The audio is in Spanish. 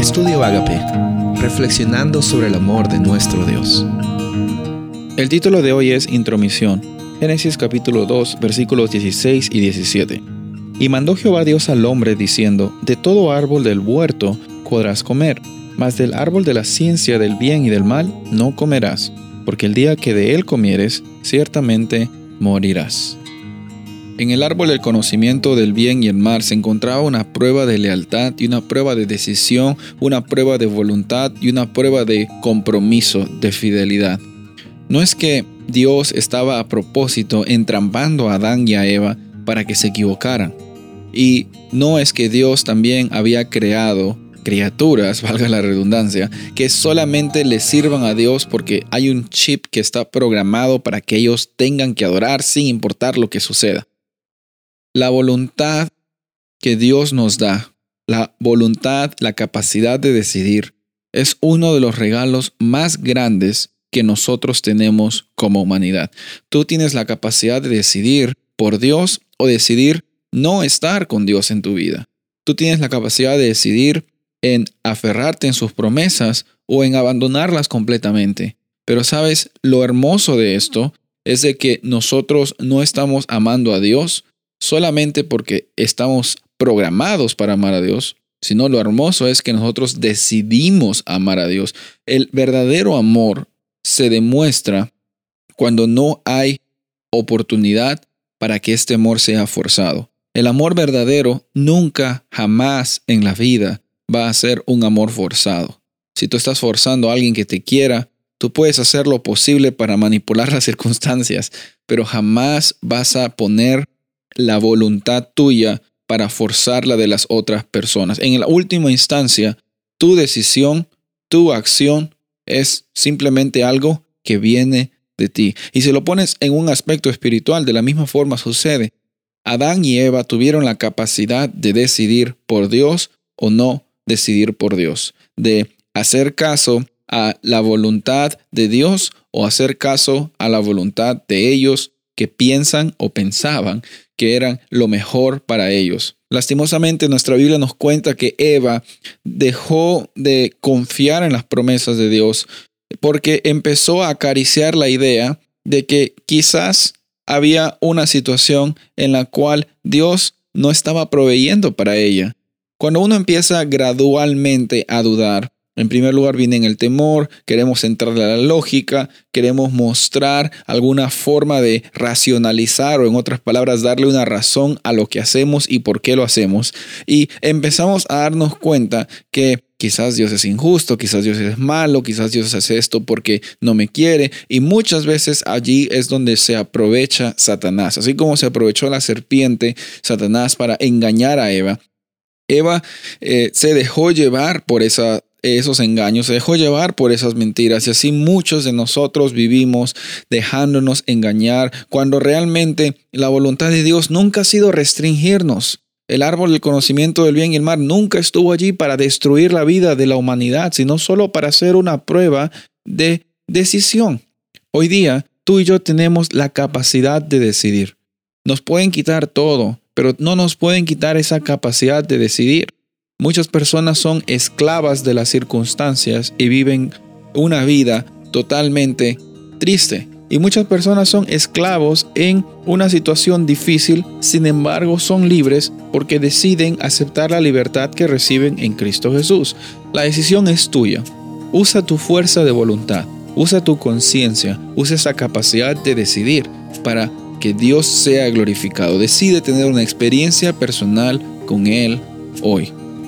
Estudio Agape, reflexionando sobre el amor de nuestro Dios. El título de hoy es Intromisión, Génesis capítulo 2, versículos 16 y 17. Y mandó Jehová Dios al hombre diciendo, De todo árbol del huerto podrás comer, mas del árbol de la ciencia del bien y del mal no comerás, porque el día que de él comieres, ciertamente morirás. En el árbol del conocimiento del bien y el mal se encontraba una prueba de lealtad y una prueba de decisión, una prueba de voluntad y una prueba de compromiso, de fidelidad. No es que Dios estaba a propósito entrampando a Adán y a Eva para que se equivocaran. Y no es que Dios también había creado criaturas, valga la redundancia, que solamente le sirvan a Dios porque hay un chip que está programado para que ellos tengan que adorar sin importar lo que suceda. La voluntad que Dios nos da, la voluntad, la capacidad de decidir, es uno de los regalos más grandes que nosotros tenemos como humanidad. Tú tienes la capacidad de decidir por Dios o decidir no estar con Dios en tu vida. Tú tienes la capacidad de decidir en aferrarte en sus promesas o en abandonarlas completamente. Pero sabes, lo hermoso de esto es de que nosotros no estamos amando a Dios, solamente porque estamos programados para amar a Dios, sino lo hermoso es que nosotros decidimos amar a Dios. El verdadero amor se demuestra cuando no hay oportunidad para que este amor sea forzado. El amor verdadero nunca, jamás en la vida va a ser un amor forzado. Si tú estás forzando a alguien que te quiera, tú puedes hacer lo posible para manipular las circunstancias, pero jamás vas a poner la voluntad tuya para forzar la de las otras personas. En la última instancia, tu decisión, tu acción es simplemente algo que viene de ti. Y si lo pones en un aspecto espiritual, de la misma forma sucede. Adán y Eva tuvieron la capacidad de decidir por Dios o no decidir por Dios, de hacer caso a la voluntad de Dios o hacer caso a la voluntad de ellos que piensan o pensaban que eran lo mejor para ellos. Lastimosamente nuestra Biblia nos cuenta que Eva dejó de confiar en las promesas de Dios porque empezó a acariciar la idea de que quizás había una situación en la cual Dios no estaba proveyendo para ella. Cuando uno empieza gradualmente a dudar, en primer lugar viene el temor, queremos entrarle a la lógica, queremos mostrar alguna forma de racionalizar o en otras palabras darle una razón a lo que hacemos y por qué lo hacemos. Y empezamos a darnos cuenta que quizás Dios es injusto, quizás Dios es malo, quizás Dios hace esto porque no me quiere. Y muchas veces allí es donde se aprovecha Satanás. Así como se aprovechó la serpiente, Satanás, para engañar a Eva. Eva eh, se dejó llevar por esa esos engaños, se dejó llevar por esas mentiras y así muchos de nosotros vivimos dejándonos engañar cuando realmente la voluntad de Dios nunca ha sido restringirnos. El árbol del conocimiento del bien y el mal nunca estuvo allí para destruir la vida de la humanidad, sino solo para hacer una prueba de decisión. Hoy día, tú y yo tenemos la capacidad de decidir. Nos pueden quitar todo, pero no nos pueden quitar esa capacidad de decidir. Muchas personas son esclavas de las circunstancias y viven una vida totalmente triste. Y muchas personas son esclavos en una situación difícil, sin embargo son libres porque deciden aceptar la libertad que reciben en Cristo Jesús. La decisión es tuya. Usa tu fuerza de voluntad, usa tu conciencia, usa esa capacidad de decidir para que Dios sea glorificado. Decide tener una experiencia personal con Él hoy.